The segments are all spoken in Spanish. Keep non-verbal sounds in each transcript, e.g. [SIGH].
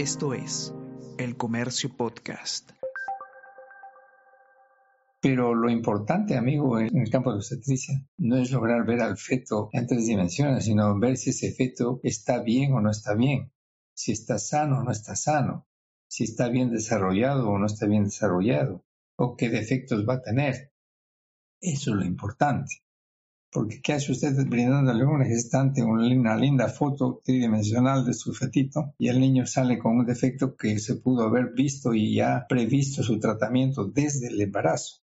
Esto es El Comercio Podcast. Pero lo importante, amigo, en el campo de obstetricia no es lograr ver al feto en tres dimensiones, sino ver si ese feto está bien o no está bien, si está sano o no está sano, si está bien desarrollado o no está bien desarrollado, o qué defectos va a tener. Eso es lo importante. Porque ¿qué hace usted brindándole a un gestante una linda foto tridimensional de su fetito y el niño sale con un defecto que se pudo haber visto y ya previsto su tratamiento desde el embarazo?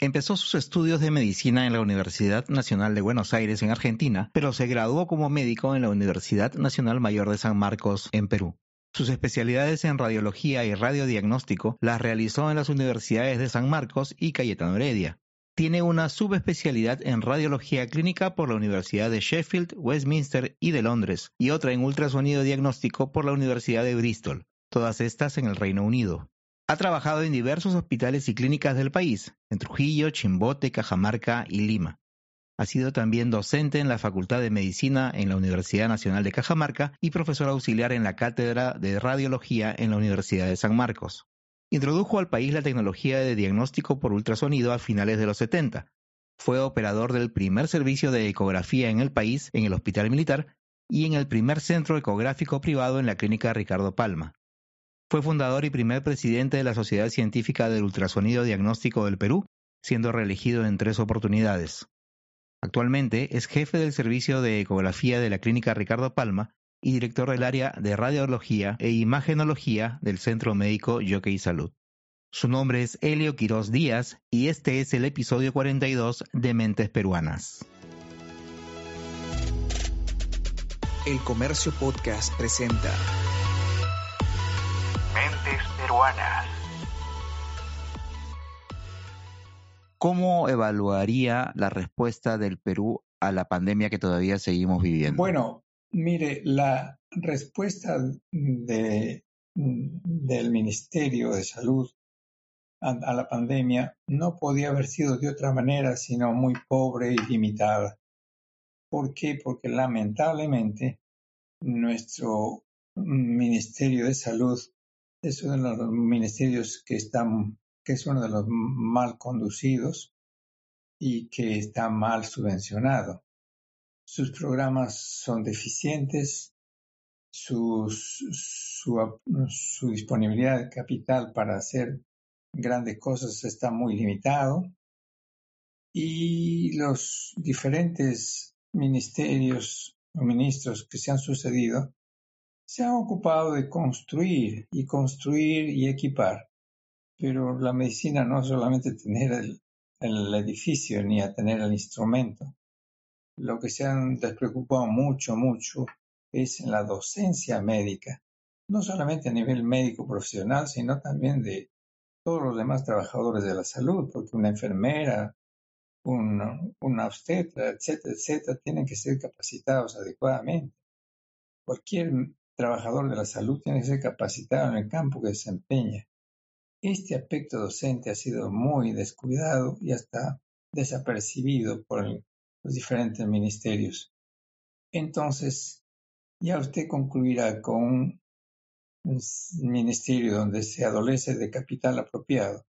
Empezó sus estudios de medicina en la Universidad Nacional de Buenos Aires en Argentina, pero se graduó como médico en la Universidad Nacional Mayor de San Marcos en Perú. Sus especialidades en radiología y radiodiagnóstico las realizó en las universidades de San Marcos y Cayetano Heredia. Tiene una subespecialidad en radiología clínica por la Universidad de Sheffield, Westminster y de Londres, y otra en ultrasonido diagnóstico por la Universidad de Bristol, todas estas en el Reino Unido. Ha trabajado en diversos hospitales y clínicas del país, en Trujillo, Chimbote, Cajamarca y Lima. Ha sido también docente en la Facultad de Medicina en la Universidad Nacional de Cajamarca y profesor auxiliar en la Cátedra de Radiología en la Universidad de San Marcos. Introdujo al país la tecnología de diagnóstico por ultrasonido a finales de los 70. Fue operador del primer servicio de ecografía en el país en el Hospital Militar y en el primer centro ecográfico privado en la Clínica Ricardo Palma. Fue fundador y primer presidente de la Sociedad Científica del Ultrasonido Diagnóstico del Perú, siendo reelegido en tres oportunidades. Actualmente es jefe del servicio de ecografía de la Clínica Ricardo Palma y director del área de radiología e imagenología del Centro Médico Jockey Salud. Su nombre es Helio Quirós Díaz y este es el episodio 42 de Mentes Peruanas. El Comercio Podcast presenta Mentes Peruanas. ¿Cómo evaluaría la respuesta del Perú a la pandemia que todavía seguimos viviendo? Bueno, Mire, la respuesta de, del Ministerio de Salud a, la pandemia no podía haber sido de otra manera, sino muy pobre y limitada. ¿Por qué? Porque lamentablemente nuestro Ministerio de Salud es uno de los ministerios que están, que es uno de los mal conducidos y que está mal subvencionado sus programas son deficientes, su, disponibilidad de capital para hacer grandes cosas está muy limitado y los diferentes ministerios o ministros que se han sucedido se han ocupado de construir y construir y equipar. Pero la medicina no es solamente tener el edificio ni a tener el instrumento, lo que se han despreocupado mucho, mucho es la docencia médica, no solamente a nivel médico profesional, sino también de todos los demás trabajadores de la salud, porque una enfermera, una, una obstetra, etcétera, etcétera, tienen que ser capacitados adecuadamente. Cualquier trabajador de la salud tiene que ser capacitado en el campo que desempeña. Este aspecto docente ha sido muy descuidado y hasta desapercibido por el los diferentes ministerios. Entonces, ya usted concluirá con un ministerio donde se adolece de capital apropiado,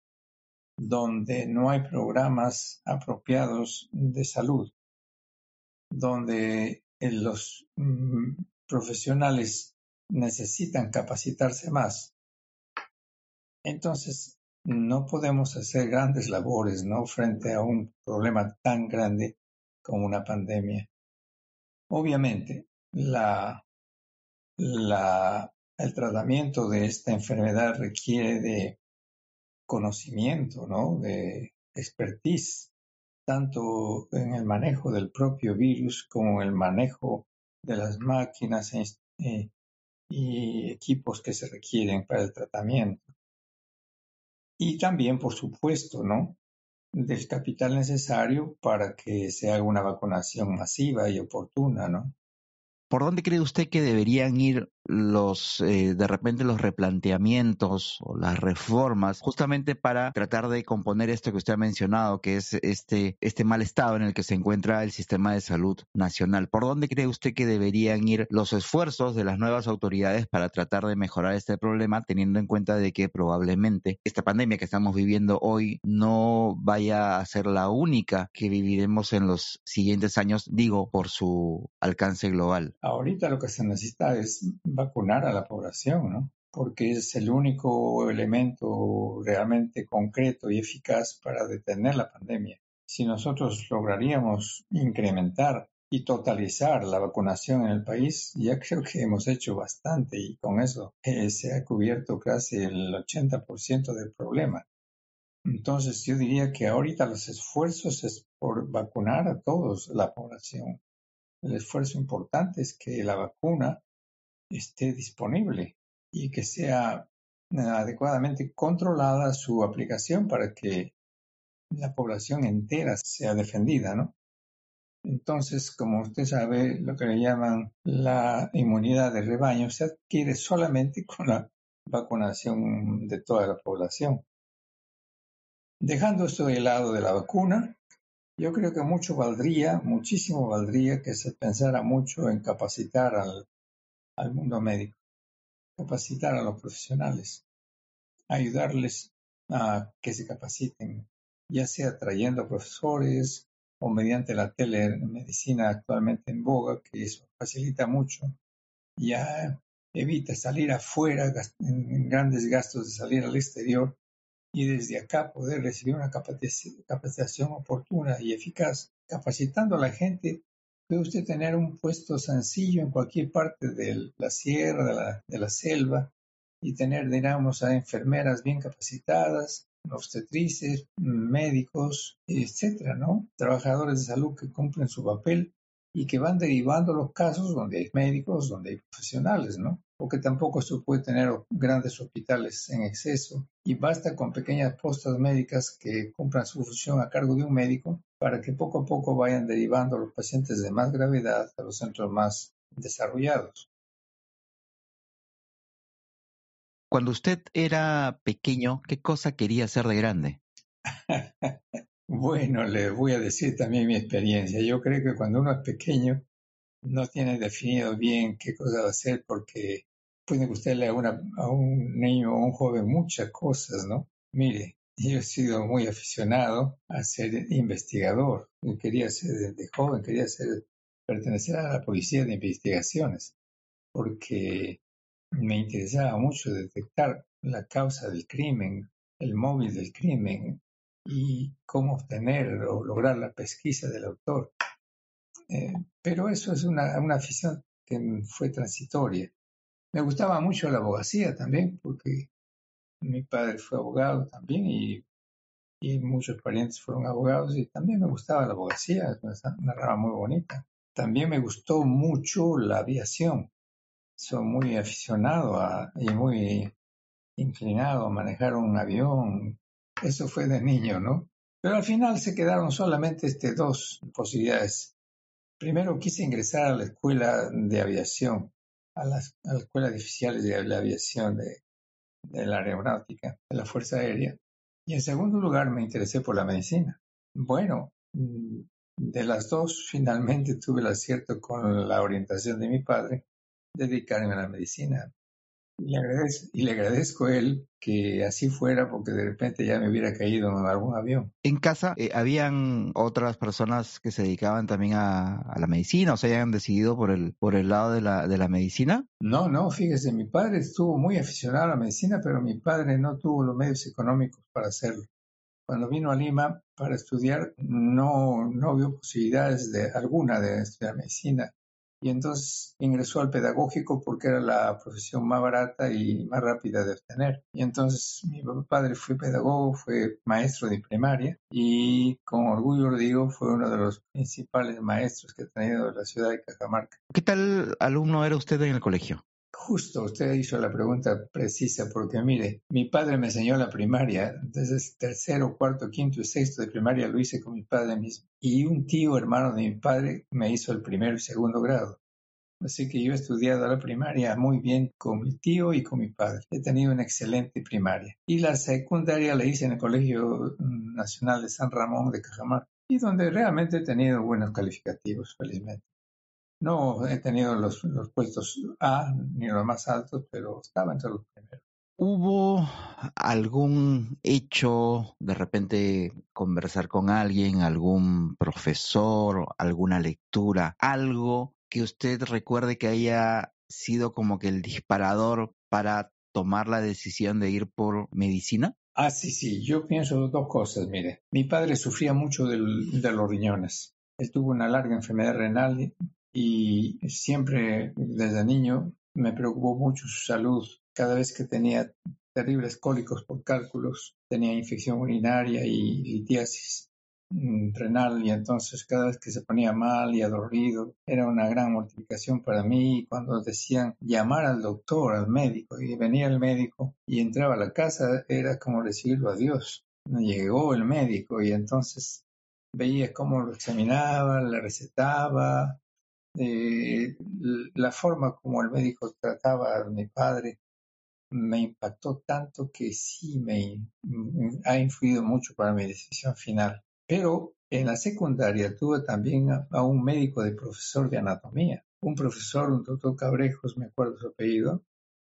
donde no hay programas apropiados de salud, donde los mm, profesionales necesitan capacitarse más. Entonces, no podemos hacer grandes labores, ¿no? Frente a un problema tan grande como una pandemia. Obviamente, la, la, el tratamiento de esta enfermedad requiere de conocimiento, ¿no? de expertise, tanto en el manejo del propio virus como en el manejo de las máquinas e, y equipos que se requieren para el tratamiento. Y también, por supuesto, ¿no? Del capital necesario para que se haga una vacunación masiva y oportuna, ¿no? ¿Por dónde cree usted que deberían ir los eh, de repente los replanteamientos o las reformas justamente para tratar de componer esto que usted ha mencionado, que es este, este mal estado en el que se encuentra el sistema de salud nacional. ¿Por dónde cree usted que deberían ir los esfuerzos de las nuevas autoridades para tratar de mejorar este problema, teniendo en cuenta de que probablemente esta pandemia que estamos viviendo hoy no vaya a ser la única que viviremos en los siguientes años, digo, por su alcance global? Ahorita lo que se necesita es vacunar a la población, ¿no? Porque es el único elemento realmente concreto y eficaz para detener la pandemia. Si nosotros lograríamos incrementar y totalizar la vacunación en el país, ya creo que hemos hecho bastante y con eso eh, se ha cubierto casi el 80% del problema. Entonces yo diría que ahorita los esfuerzos es por vacunar a todos la población. El esfuerzo importante es que la vacuna esté disponible y que sea eh, adecuadamente controlada su aplicación para que la población entera sea defendida, ¿no? Entonces, como usted sabe, lo que le llaman la inmunidad de rebaño se adquiere solamente [LAUGHS] con la vacunación de toda la población. Dejando esto de lado de la vacuna, yo creo que mucho valdría, muchísimo valdría que se pensara mucho en capacitar al, al mundo médico, capacitar a los profesionales, ayudarles a que se capaciten, ya sea trayendo profesores o mediante la telemedicina actualmente en boga, que eso facilita mucho, ya evita salir afuera en grandes gastos de salir al exterior y desde acá poder recibir una capacitación oportuna y eficaz, capacitando a la gente Puede usted tener un puesto sencillo en cualquier parte de la sierra, de la, selva, y tener, digamos, a enfermeras bien capacitadas, obstetrices, médicos, etcétera, ¿no? Trabajadores de salud que cumplen su papel y que van derivando los casos donde hay médicos, donde hay profesionales, ¿no? Porque tampoco se puede tener grandes hospitales en exceso y basta con pequeñas postas médicas que cumplan su función a cargo de un médico para que poco a poco vayan derivando los pacientes de más gravedad a los centros más desarrollados. Cuando usted era pequeño, ¿qué cosa quería hacer de grande? [LAUGHS] Bueno, le voy a decir también mi experiencia. Yo creo que cuando uno es pequeño no tiene definido bien qué cosa va a hacer porque puede gustarle a, a un niño o a un joven muchas cosas, ¿no? Mire, yo he sido muy aficionado a ser investigador. Yo quería ser desde joven, quería ser, pertenecer a la policía de investigaciones porque me interesaba mucho detectar la causa del crimen, el móvil del crimen, y cómo obtener o lograr la pesquisa del autor. Eh, pero eso es una, una afición que fue transitoria. Me gustaba mucho la abogacía también, porque mi padre fue abogado también y, muchos parientes fueron abogados y también me gustaba la abogacía, es una rama muy bonita. También me gustó mucho la aviación. Soy muy aficionado a, y muy inclinado a manejar un avión, eso fue de niño, ¿no? Pero al final se quedaron solamente este, dos posibilidades. Primero quise ingresar a la escuela de aviación, a la, escuela de oficiales de la aviación de, de la aeronáutica, de la Fuerza Aérea. Y en segundo lugar me interesé por la medicina. Bueno, mm, de las dos finalmente tuve el acierto con la orientación de mi padre dedicarme a la medicina. Y le, agradezco, y le agradezco a él que así fuera porque de repente ya me hubiera caído en algún avión. En casa, eh, ¿habían otras personas que se dedicaban también a, la medicina o se hayan decidido por el, por el lado de la, de la medicina? No, no, fíjese, mi padre estuvo muy aficionado a la medicina, pero mi padre no tuvo los medios económicos para hacerlo. Cuando vino a Lima para estudiar, no, no vio posibilidades de alguna de estudiar medicina y entonces ingresó al pedagógico porque era la profesión más barata y más rápida de obtener. Y entonces mi padre fue pedagogo, fue maestro de primaria y con orgullo digo fue uno de los principales maestros que ha tenido la ciudad de Cajamarca. ¿Qué tal alumno era usted en el colegio? Justo, usted hizo la pregunta precisa porque mire, mi padre me enseñó la primaria, entonces tercero, cuarto, quinto y sexto de primaria lo hice con mi padre mismo. Y un tío hermano de mi padre me hizo el primero y segundo grado. Así que yo he estudiado la primaria muy bien con mi tío y con mi padre. He tenido una excelente primaria. Y la secundaria la hice en el Colegio Nacional de San Ramón de Cajamarca y donde realmente he tenido buenos calificativos, felizmente. No he tenido los, los puestos A ni los más altos, pero estaba entre los primeros. ¿Hubo algún hecho, de repente conversar con alguien, algún profesor, alguna lectura, algo que usted recuerde que haya sido como que el disparador para tomar la decisión de ir por medicina? Ah, sí, sí, yo pienso dos cosas, mire. Mi padre sufría mucho de los riñones. Él tuvo una larga enfermedad renal y siempre desde niño me preocupó mucho su salud. Cada vez que tenía terribles cólicos por cálculos, tenía infección urinaria y litiasis mm, renal y entonces cada vez que se ponía mal y adolorido era una gran mortificación para mí cuando decían llamar al doctor, al médico y venía el médico y entraba a la casa era como decirlo a Dios. Llegó el médico y entonces veía cómo lo examinaba, le recetaba, eh, la forma como el médico trataba a mi padre me impactó tanto que sí me ha influido mucho para mi decisión final. Pero en la secundaria tuve también a, un médico de profesor de anatomía, un profesor, un doctor Cabrejos, me acuerdo su apellido,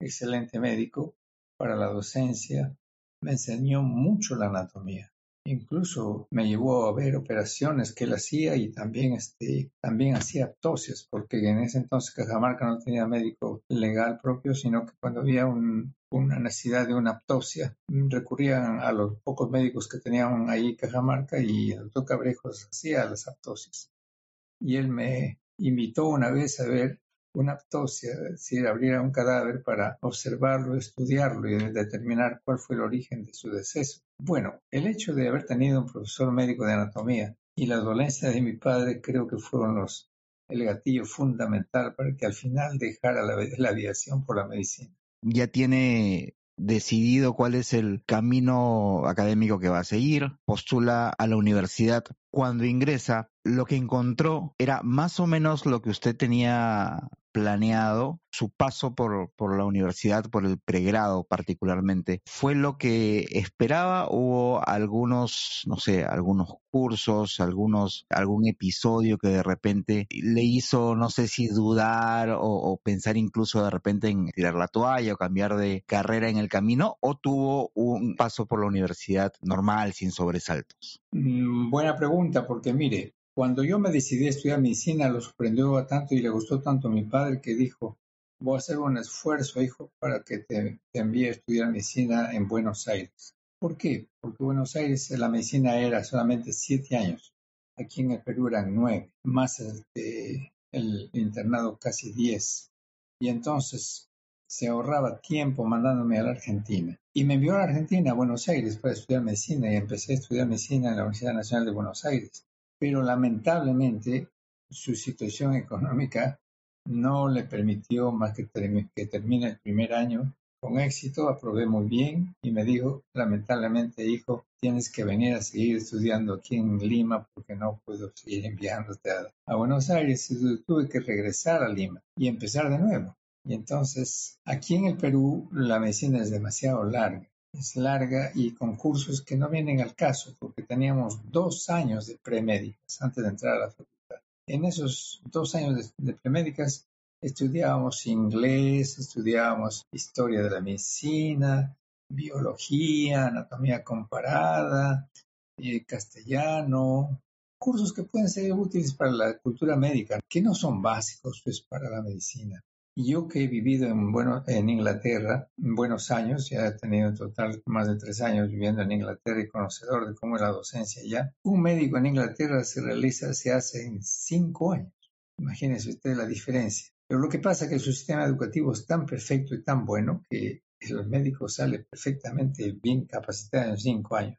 excelente médico para la docencia, me enseñó mucho la anatomía. Incluso me llevó a ver operaciones que él hacía y también, este, también hacía autopsias, porque en ese entonces Cajamarca no tenía médico legal propio, sino que cuando había una necesidad de una autopsia, recurrían a los pocos médicos que tenían ahí Cajamarca y el doctor Cabrejos hacía las autopsias. Y él me invitó una vez a ver una autopsia, es decir, abrir un cadáver para observarlo, estudiarlo y determinar cuál fue el origen de su deceso. Bueno, el hecho de haber tenido un profesor médico de anatomía y la dolencia de mi padre creo que fueron los el gatillo fundamental para que al final dejara la, la aviación por la medicina. Ya tiene decidido cuál es el camino académico que va a seguir, postula a la universidad. Cuando ingresa, lo que encontró era más o menos lo que usted tenía planeado, su paso por, por la universidad, por el pregrado particularmente, ¿fue lo que esperaba? ¿Hubo algunos, no sé, algunos cursos, algunos, algún episodio que de repente le hizo, no sé si dudar o, o pensar incluso de repente en tirar la toalla o cambiar de carrera en el camino? ¿O tuvo un paso por la universidad normal, sin sobresaltos? Mm, buena pregunta, porque mire, cuando yo me decidí a estudiar medicina, lo sorprendió tanto y le gustó tanto a mi padre que dijo, voy a hacer un esfuerzo, hijo, para que te, envíe a estudiar medicina en Buenos Aires. ¿Por qué? Porque Buenos Aires la medicina era solamente siete años. Aquí en el Perú eran nueve, más el, el internado casi diez. Y entonces se ahorraba tiempo mandándome a la Argentina. Y me envió a la Argentina, a Buenos Aires, para estudiar medicina y empecé a estudiar medicina en la Universidad Nacional de Buenos Aires pero lamentablemente su situación económica no le permitió más que, que termine el primer año con éxito, aprobé muy bien y me dijo, lamentablemente, hijo, tienes que venir a seguir estudiando aquí en Lima porque no puedo seguir enviándote a, a Buenos Aires. Y tuve que regresar a Lima y empezar de nuevo. Y entonces, aquí en el Perú, la medicina es demasiado larga es larga y con cursos que no vienen al caso, porque teníamos dos años de premédicas antes de entrar a la facultad. En esos dos años de, premédicas estudiábamos inglés, estudiábamos historia de la medicina, biología, anatomía comparada, eh, castellano, cursos que pueden ser útiles para la cultura médica, que no son básicos pues, para la medicina. Yo que he vivido en, bueno, en Inglaterra buenos años, ya he tenido en total más de tres años viviendo en Inglaterra y conocedor de cómo es la docencia ya, un médico en Inglaterra se realiza, se hace en cinco años. Imagínense usted la diferencia. Pero lo que pasa es que su sistema educativo es tan perfecto y tan bueno que el médico sale perfectamente bien capacitado en cinco años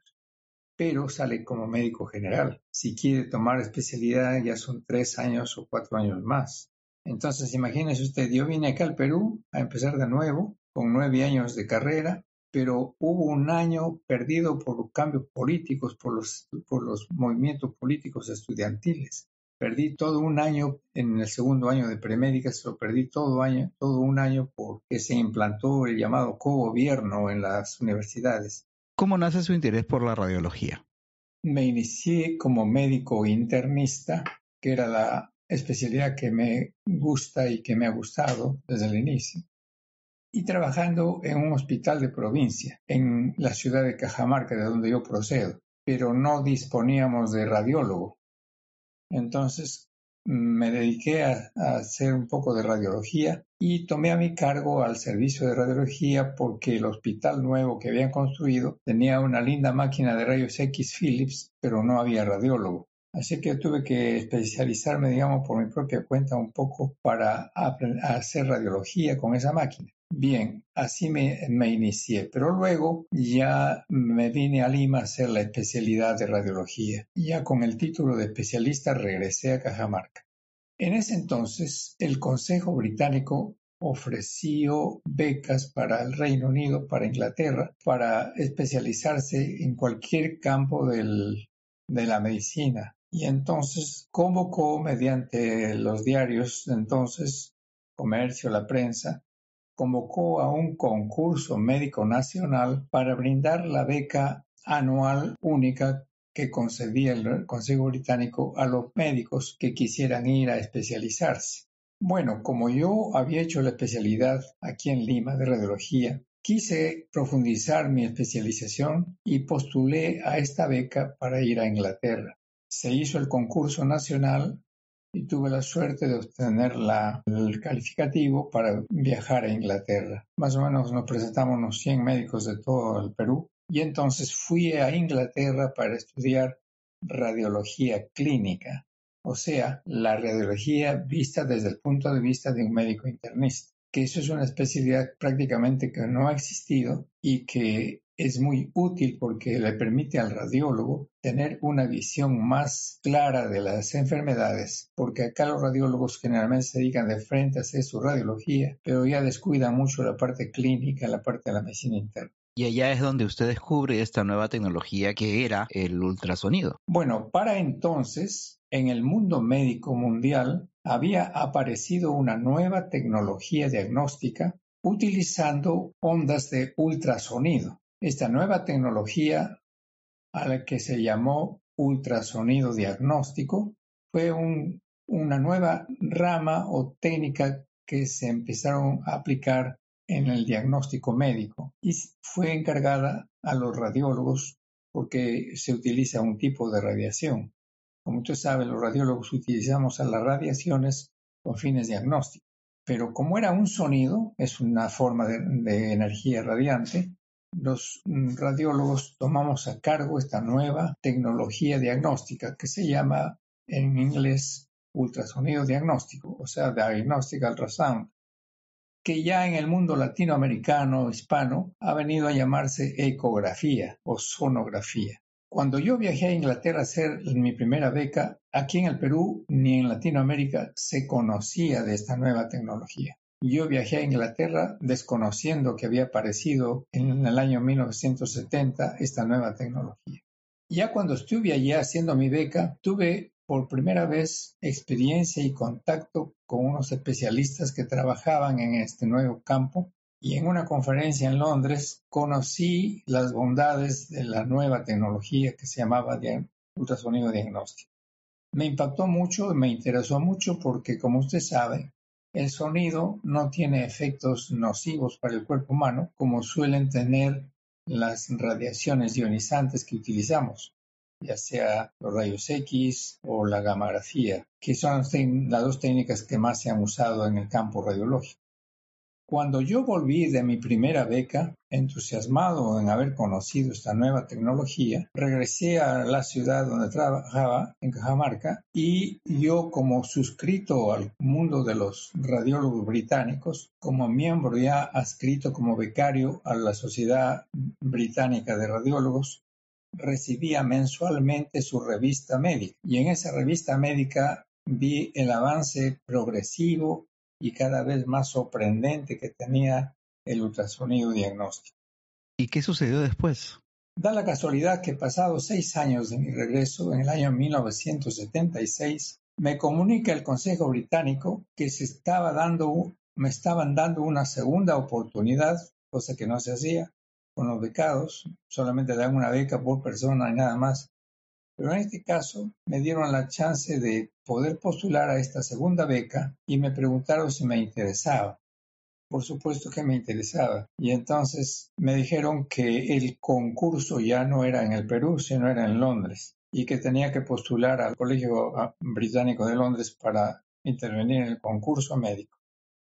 pero sale como médico general. Si quiere tomar especialidad ya son tres años o cuatro años más. Entonces, imagínese usted, yo vine acá al Perú a empezar de nuevo, con nueve años de carrera, pero hubo un año perdido por cambios políticos, por los, por los movimientos políticos estudiantiles. Perdí todo un año en el segundo año de premédica, se lo perdí todo año, todo un año porque se implantó el llamado cogobierno en las universidades. ¿Cómo nace su interés por la radiología? Me inicié como médico internista, que era la especialidad que me gusta y que me ha gustado desde el inicio y trabajando en un hospital de provincia, en la ciudad de Cajamarca, de donde yo procedo, pero no disponíamos de radiólogo. Entonces me dediqué a, hacer un poco de radiología y tomé a mi cargo al servicio de radiología porque el hospital nuevo que habían construido tenía una linda máquina de rayos X Philips, pero no había radiólogo. Así que tuve que especializarme, digamos, por mi propia cuenta un poco para hacer radiología con esa máquina. Bien, así me, inicié, pero luego ya me vine a Lima a hacer la especialidad de radiología. Ya con el título de especialista regresé a Cajamarca. En ese entonces, el Consejo Británico ofreció becas para el Reino Unido, para Inglaterra, para especializarse en cualquier campo de la medicina. Y entonces convocó mediante los diarios entonces, comercio, la prensa, convocó a un concurso médico nacional para brindar la beca anual única que concedía el Consejo Británico a los médicos que quisieran ir a especializarse. Bueno, como yo había hecho la especialidad aquí en Lima de radiología, quise profundizar mi especialización y postulé a esta beca para ir a Inglaterra. Se hizo el concurso nacional y tuve la suerte de obtener el calificativo para viajar a Inglaterra. Más o menos nos presentamos unos 100 médicos de todo el Perú y entonces fui a Inglaterra para estudiar radiología clínica, o sea, la radiología vista desde el punto de vista de un médico internista, que eso es una especialidad prácticamente que no ha existido y que es muy útil porque le permite al radiólogo tener una visión más clara de las enfermedades, porque acá los radiólogos generalmente se dedican de frente a hacer su radiología, pero ya descuidan mucho la parte clínica, la parte de la medicina interna. Y allá es donde usted descubre esta nueva tecnología que era el ultrasonido. Bueno, para entonces, en el mundo médico mundial había aparecido una nueva tecnología diagnóstica utilizando ondas de ultrasonido. Esta nueva tecnología, a la que se llamó ultrasonido diagnóstico, fue una nueva rama o técnica que se empezaron a aplicar en el diagnóstico médico y fue encargada a los radiólogos porque se utiliza un tipo de radiación. Como usted sabe, los radiólogos utilizamos las radiaciones con fines diagnósticos. Pero como era un sonido, es una forma de energía radiante, los mm, radiólogos tomamos a cargo esta nueva tecnología diagnóstica que se llama en inglés ultrasonido diagnóstico, o sea, diagnostic ultrasound, que ya en el mundo latinoamericano hispano ha venido a llamarse ecografía o sonografía. Cuando yo viajé a Inglaterra a hacer mi primera beca, aquí en el Perú ni en Latinoamérica se conocía de esta nueva tecnología. Yo viajé a Inglaterra desconociendo que había aparecido en el año 1970 esta nueva tecnología. Ya cuando estuve allí haciendo mi beca, tuve por primera vez experiencia y contacto con unos especialistas que trabajaban en este nuevo campo y en una conferencia en Londres conocí las bondades de la nueva tecnología que se llamaba ultrasonido diagnóstico. Me impactó mucho me interesó mucho porque, como usted sabe, el sonido no tiene efectos nocivos para el cuerpo humano como suelen tener las radiaciones ionizantes que utilizamos, ya sea los rayos X o la gamografía, que son las dos técnicas que más se han usado en el campo radiológico. Cuando yo volví de mi primera beca, entusiasmado en haber conocido esta nueva tecnología, regresé a la ciudad donde trabajaba, en Cajamarca, y yo como suscrito al mundo de los radiólogos británicos, como miembro ya adscrito como becario a la Sociedad Británica de Radiólogos, recibía mensualmente su revista médica. Y en esa revista médica vi el avance progresivo y cada vez más sorprendente que tenía el ultrasonido diagnóstico. ¿Y qué sucedió después? Da la casualidad que pasados seis años de mi regreso, en el año 1976, me comunica el Consejo Británico que se estaba dando, me estaban dando una segunda oportunidad, cosa que no se hacía con los becados, solamente dan una beca por persona y nada más. Pero en este caso me dieron la chance de poder postular a esta segunda beca y me preguntaron si me interesaba. Por supuesto que me interesaba. Y entonces me dijeron que el concurso ya no era en el Perú, sino era en Londres y que tenía que postular al Colegio ah, Británico de Londres para intervenir en el concurso médico.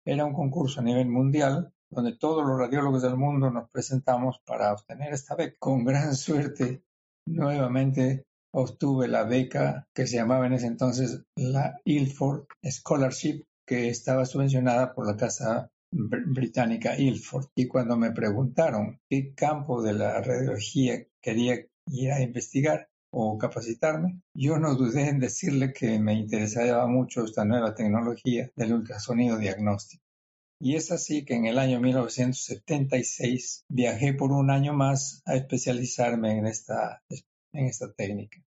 Era un concurso a nivel mundial donde todos los radiólogos del mundo nos presentamos para obtener esta beca. Con gran [LAUGHS] suerte, nuevamente obtuve la beca que se llamaba en ese entonces la Ilford Scholarship, que estaba subvencionada por la Casa Británica Ilford. Y cuando me preguntaron qué campo de la radiología quería ir a investigar, o capacitarme, yo no dudé en decirle que me interesaba mucho esta nueva tecnología del ultrasonido diagnóstico. Y es así que en el año 1976 viajé por un año más a especializarme en esta, en esta técnica.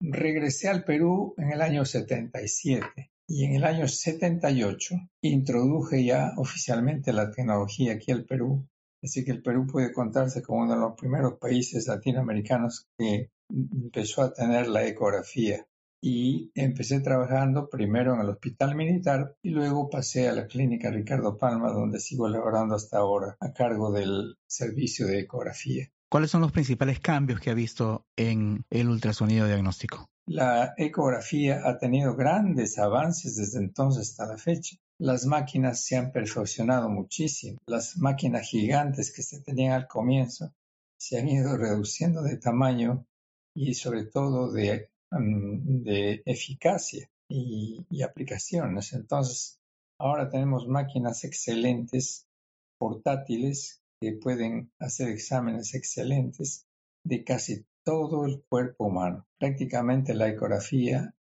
Regresé al Perú en el año 77 y en el año 78 introduje ya oficialmente la tecnología aquí al Perú. Así que el Perú puede contarse como uno de los primeros países latinoamericanos que empezó a tener la ecografía y empecé trabajando primero en el hospital militar y luego pasé a la clínica Ricardo Palma donde sigo laborando hasta ahora a cargo del servicio de ecografía. ¿Cuáles son los principales cambios que ha visto en el ultrasonido diagnóstico? La ecografía ha tenido grandes avances desde entonces hasta la fecha. Las máquinas se han perfeccionado muchísimo. Las máquinas gigantes que se tenían al comienzo se han ido reduciendo de tamaño y sobre todo de, mm, de eficacia y, y, aplicaciones. Entonces, ahora tenemos máquinas excelentes, portátiles, que pueden hacer exámenes excelentes de casi todo el cuerpo humano. Prácticamente la ecografía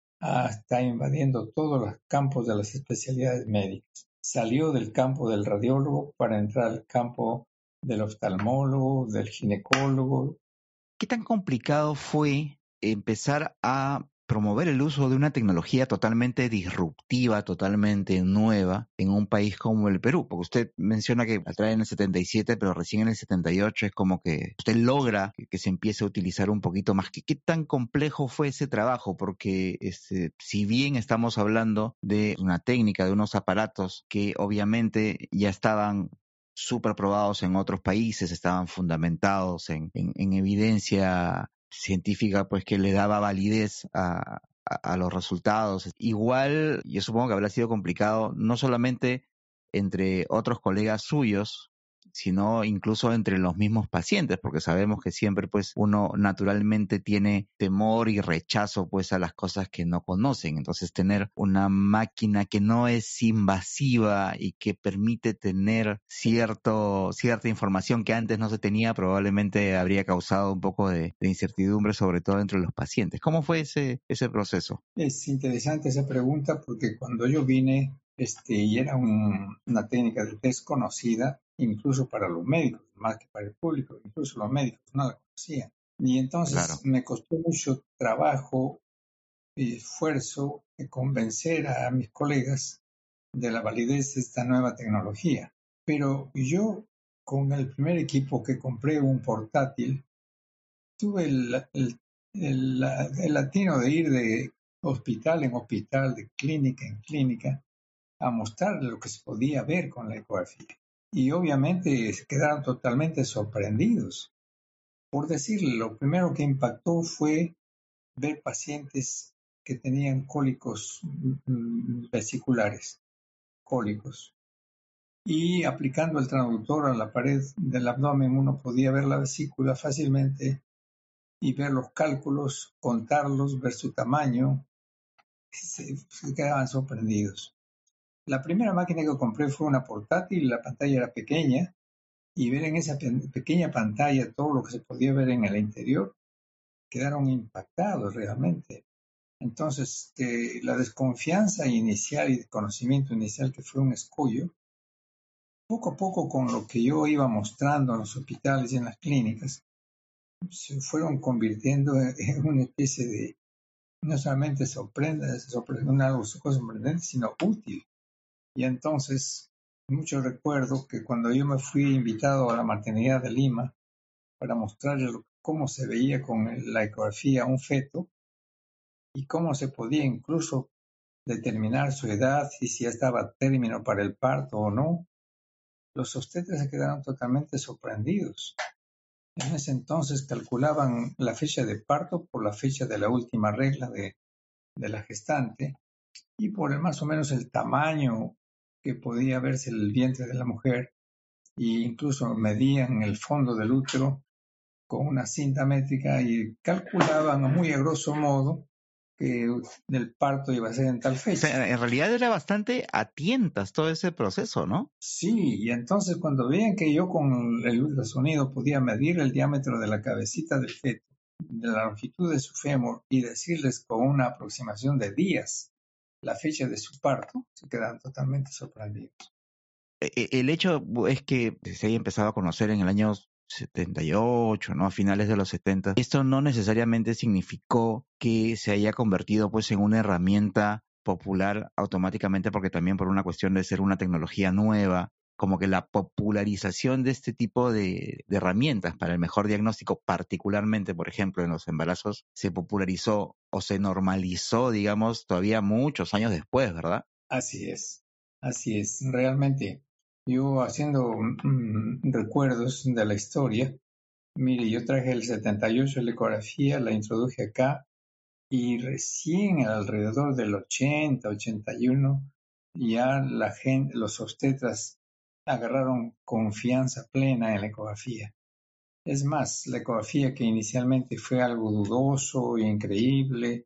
está invadiendo todos los campos de las especialidades médicas. Salió del campo del radiólogo para entrar al campo del oftalmólogo, del ginecólogo, ¿Qué tan complicado fue empezar a promover el uso de una tecnología totalmente disruptiva, totalmente nueva en un país como el Perú? Porque usted menciona que la trae en el 77, pero recién en el 78 es como que usted logra que, se empiece a utilizar un poquito más. ¿Qué, tan complejo fue ese trabajo? Porque este, si bien estamos hablando de una técnica, de unos aparatos que obviamente ya estaban súper probados en otros países, estaban fundamentados en, evidencia científica, pues que le daba validez a, los resultados. Igual, yo supongo que habrá sido complicado, no solamente entre otros colegas suyos, sino incluso entre los mismos pacientes, porque sabemos que siempre pues uno naturalmente tiene temor y rechazo pues a las cosas que no conocen. Entonces tener una máquina que no es invasiva y que permite tener cierto, cierta información que antes no se tenía probablemente habría causado un poco de, incertidumbre sobre todo entre los pacientes. ¿Cómo fue ese, ese proceso? Es interesante esa pregunta porque cuando yo vine este, y era una técnica desconocida, incluso para los médicos, más que para el público, incluso los médicos no la conocían. Y entonces me costó mucho trabajo y esfuerzo de convencer a mis colegas de la validez de esta nueva tecnología. Pero yo, con el primer equipo que compré, un portátil, tuve el, el, el latino de ir de hospital en hospital, de clínica en clínica, a mostrar lo que se podía ver con la ecografía y obviamente quedaron totalmente sorprendidos. Por decirle, lo primero que impactó fue ver pacientes que tenían cólicos mm, vesiculares, cólicos. Y aplicando el transductor a la pared del abdomen uno podía ver la vesícula fácilmente y ver los cálculos, contarlos, ver su tamaño. se quedaban sorprendidos. La primera máquina que compré fue una portátil, la pantalla era pequeña y ver en esa pequeña pantalla todo lo que se podía ver en el interior, quedaron impactados realmente. Entonces, la desconfianza inicial y el conocimiento inicial que fue un escollo, poco a poco con lo que yo iba mostrando en los hospitales y en las clínicas, se fueron convirtiendo en una especie de no solamente sorprende, sorprende una cosa sorprendente, sino útil. Y entonces, mucho recuerdo que cuando yo me fui invitado a la maternidad de Lima para mostrarles cómo se veía con la ecografía un feto y cómo se podía incluso determinar su edad y si estaba término para el parto o no, los obstetras se quedaron totalmente sorprendidos. En ese entonces calculaban la fecha de parto por la fecha de la última regla de, la gestante y por el, más o menos el tamaño que podía verse el vientre de la mujer e incluso medían el fondo del útero con una cinta métrica y calculaban muy a grosso modo que el parto iba a ser en tal fecha. en realidad era bastante a tientas todo ese proceso, ¿no? Sí, y entonces cuando veían que yo con el ultrasonido podía medir el diámetro de la cabecita del feto, de la longitud de su fémur y decirles con una aproximación de días la fecha de su parto, se quedan totalmente sorprendidos. E, e, el hecho es que se haya empezado a conocer en el año 78, ¿no? A finales de los 70. Esto no necesariamente significó que se haya convertido pues en una herramienta popular automáticamente porque también por una cuestión de ser una tecnología nueva, como que la popularización de este tipo de, herramientas para el mejor diagnóstico, particularmente, por ejemplo, en los embarazos, se popularizó o se normalizó, digamos, todavía muchos años después, ¿verdad? Así es, así es. Realmente yo haciendo recuerdos de la historia, mire, yo traje el 78 la ecografía, la introduje acá y recién alrededor del 80, 81, ya la gente, los obstetras agarraron confianza plena en la ecografía. Es más, la ecografía que inicialmente fue algo dudoso, increíble,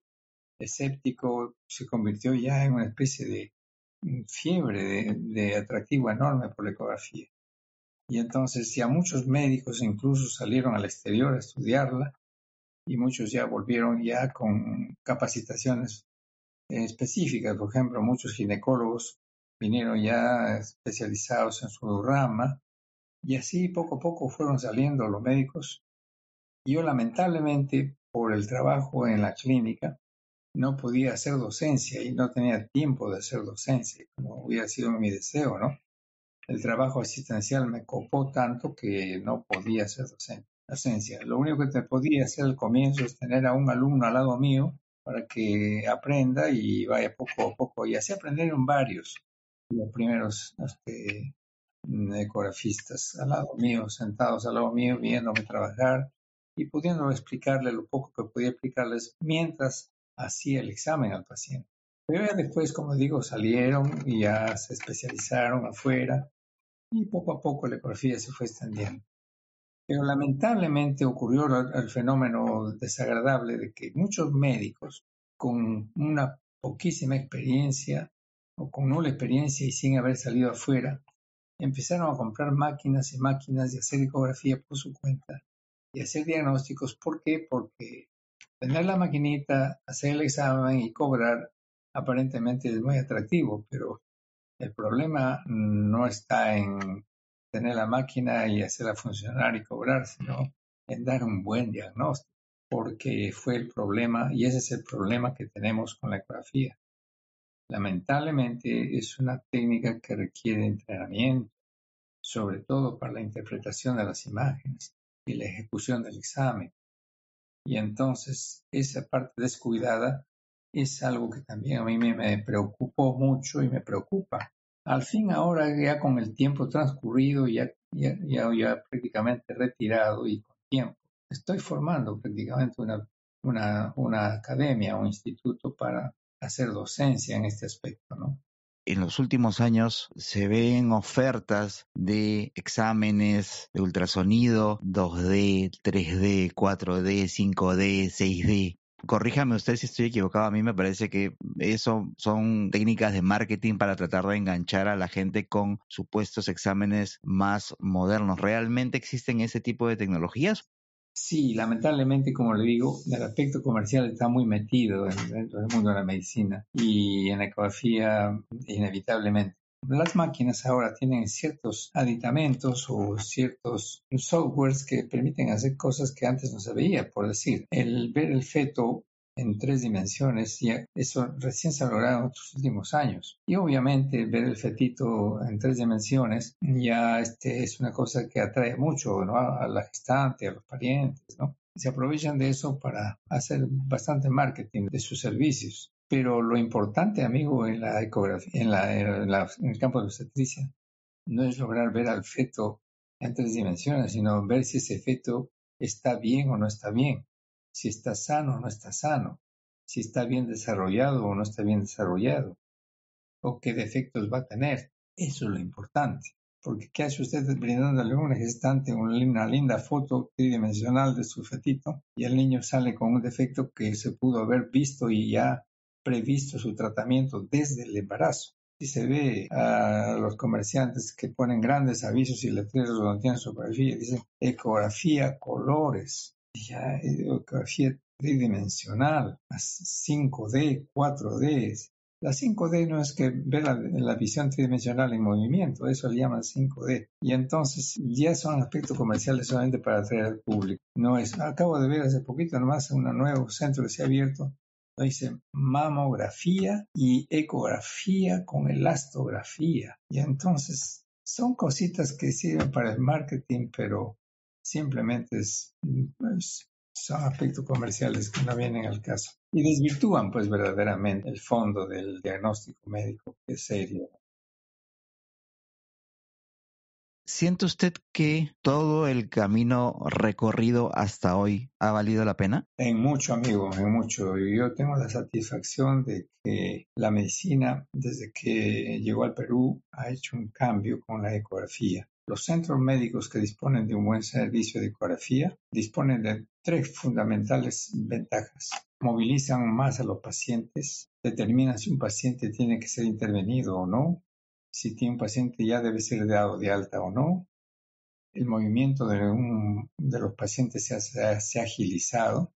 escéptico, se convirtió ya en una especie de fiebre de, atractivo enorme por la ecografía. Y entonces ya muchos médicos incluso salieron al exterior a estudiarla y muchos ya volvieron ya con capacitaciones específicas. Por ejemplo, muchos ginecólogos vinieron ya especializados en su rama y así poco a poco fueron saliendo los médicos. Yo lamentablemente por el trabajo en la clínica no podía hacer docencia y no tenía tiempo de hacer docencia, como hubiera sido mi deseo, ¿no? El trabajo asistencial me copó tanto que no podía hacer docencia. Lo único que te podía hacer al comienzo es tener a un alumno al lado mío para que aprenda y vaya poco a poco. Y así aprendieron varios, los primeros este, ecografistas al lado mío, sentados al lado mío, viéndome trabajar y pudiendo explicarle lo poco que podía explicarles mientras hacía el examen al paciente. Pero ya después, como digo, salieron y ya se especializaron afuera y poco a poco la ecografía se fue extendiendo. Pero lamentablemente ocurrió el fenómeno desagradable de que muchos médicos con una poquísima experiencia o con nula experiencia y sin haber salido afuera, empezaron a comprar máquinas y máquinas y hacer ecografía por su cuenta y hacer diagnósticos. ¿Por qué? Porque tener la maquinita, hacer el examen y cobrar aparentemente es muy atractivo, pero el problema no está en tener la máquina y hacerla funcionar y cobrar, sino en dar un buen diagnóstico, porque fue el problema y ese es el problema que tenemos con la ecografía. Lamentablemente es una técnica que requiere entrenamiento, sobre todo para la interpretación de las imágenes y la ejecución del examen. Y entonces esa parte descuidada es algo que también a mí me, preocupó mucho y me preocupa. Al fin ahora ya con el tiempo transcurrido, ya, ya, prácticamente retirado y con tiempo, estoy formando prácticamente una, una, una academia, un instituto para hacer docencia en este aspecto, ¿no? en los últimos años se ven ofertas de exámenes de ultrasonido 2D, 3D, 4D, 5D, 6D. Corríjame usted si estoy equivocado, a mí me parece que eso son técnicas de marketing para tratar de enganchar a la gente con supuestos exámenes más modernos. ¿Realmente existen ese tipo de tecnologías? Sí, lamentablemente, como le digo, el aspecto comercial está muy metido dentro del mundo de la medicina y en la ecografía inevitablemente. Las máquinas ahora tienen ciertos aditamentos o ciertos softwares que permiten hacer cosas que antes no se veía, por decir, el ver el feto en tres dimensiones y eso recién se ha logrado en otros últimos años. Y obviamente ver el fetito en tres dimensiones ya este, es una cosa que atrae mucho a la gestante, a los parientes, ¿no? Se aprovechan de eso para hacer bastante marketing de sus servicios. Pero lo importante, amigo, en la ecografía, en, en, el campo de obstetricia, no es lograr ver al feto en tres dimensiones, sino ver si ese feto está bien o no está bien, si está sano o no está sano, si está bien desarrollado o no está bien desarrollado, o qué defectos va a tener. Eso es lo importante. Porque ¿qué hace usted brindándole a un gestante una linda foto tridimensional de su fetito y el niño sale con un defecto que se pudo haber visto y ya previsto su tratamiento desde el embarazo? Si se ve a los comerciantes que ponen grandes avisos y letreros donde tienen su ecografía, dicen ecografía colores, ya ecografía tridimensional, 5D, 4D. La 5D no es que ve la, visión tridimensional en movimiento, eso le llaman 5D. Y entonces ya son aspectos comerciales solamente para atraer al público. No es, acabo de ver hace poquito nomás un nuevo centro que se ha abierto dice mamografía y ecografía con elastografía. Y entonces son cositas que sirven para el marketing, pero simplemente es, pues, son aspectos comerciales que no vienen al caso. Y desvirtúan pues verdaderamente el fondo del diagnóstico médico, que es serio. ¿Siente usted que todo el camino recorrido hasta hoy ha valido la pena? En mucho, amigo, en mucho. Yo tengo la satisfacción de que la medicina, desde que llegó al Perú, ha hecho un cambio con la ecografía. Los centros médicos que disponen de un buen servicio de ecografía disponen de tres fundamentales ventajas. Movilizan más a los pacientes, determinan si un paciente tiene que ser intervenido o no, si un paciente ya debe ser dado de alta o no. El movimiento de, los pacientes se ha, agilizado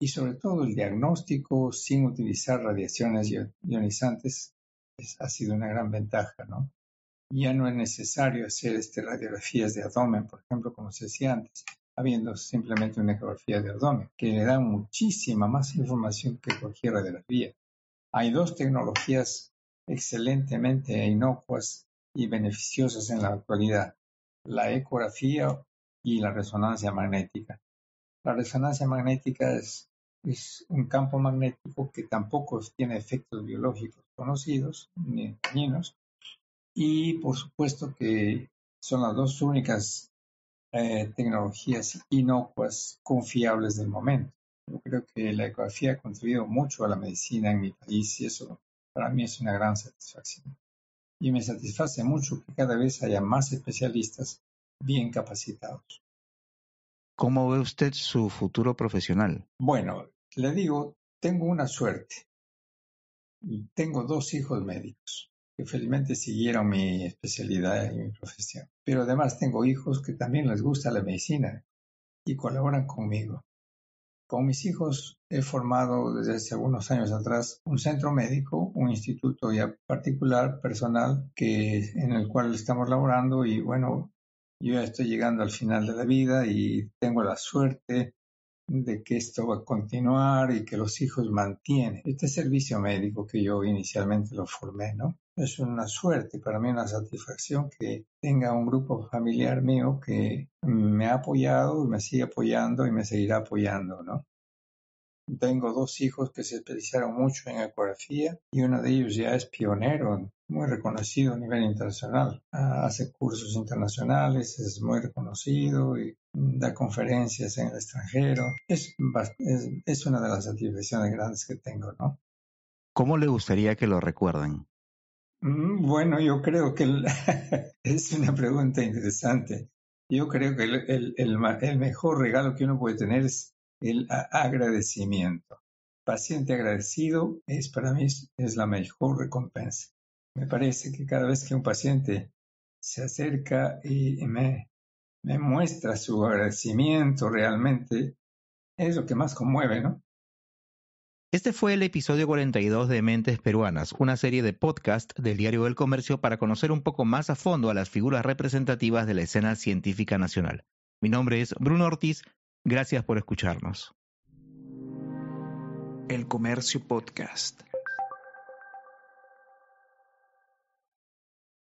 y sobre todo el diagnóstico sin utilizar radiaciones ionizantes ha sido una gran ventaja, ¿no? Ya no es necesario hacer este, radiografías de abdomen, por ejemplo, como se hacía antes, habiendo simplemente una ecografía de abdomen, que le da muchísima más información que cualquier radiografía. Hay dos tecnologías excelentemente inocuas y beneficiosas en la actualidad, la ecografía y la resonancia magnética. La resonancia magnética es, un campo magnético que tampoco tiene efectos biológicos conocidos ni dañinos y por supuesto que son las dos únicas eh, tecnologías inocuas confiables del momento. Yo creo que la ecografía ha contribuido mucho a la medicina en mi país y eso para mí es una gran satisfacción. Y me satisface mucho que cada vez haya más especialistas bien capacitados. ¿Cómo ve usted su futuro profesional? Bueno, le digo, tengo una suerte. Tengo dos hijos médicos que felizmente siguieron mi especialidad y mi profesión. Pero además tengo hijos que también les gusta la medicina y colaboran conmigo. Con mis hijos he formado desde hace algunos años atrás un centro médico, un instituto ya particular, personal, que, en el cual estamos laborando y bueno, yo ya estoy llegando al final de la vida y tengo la suerte de que esto va a continuar y que los hijos mantienen este servicio médico que yo inicialmente lo formé, ¿no? Es una suerte, para mí una satisfacción que tenga un grupo familiar mío que me ha apoyado, me sigue apoyando y me seguirá apoyando, ¿no? Tengo dos hijos que se especializaron mucho en ecografía y uno de ellos ya es pionero, muy reconocido a nivel internacional. Ah, hace cursos internacionales, es muy reconocido y da conferencias en el extranjero. Es, es, una de las satisfacciones grandes que tengo, ¿no? ¿Cómo le gustaría que lo recuerden? Mm, bueno, yo creo que [LAUGHS] es una pregunta interesante. Yo creo que el, el, mejor regalo que uno puede tener es el agradecimiento. Paciente agradecido es para mí es la mejor recompensa. Me parece que cada vez que un paciente se acerca y me, me muestra su agradecimiento realmente, es lo que más conmueve, ¿no? Este fue el episodio 42 de Mentes Peruanas, una serie de podcast del Diario del Comercio para conocer un poco más a fondo a las figuras representativas de la escena científica nacional. Mi nombre es Bruno Ortiz Gracias por escucharnos. El Comercio Podcast.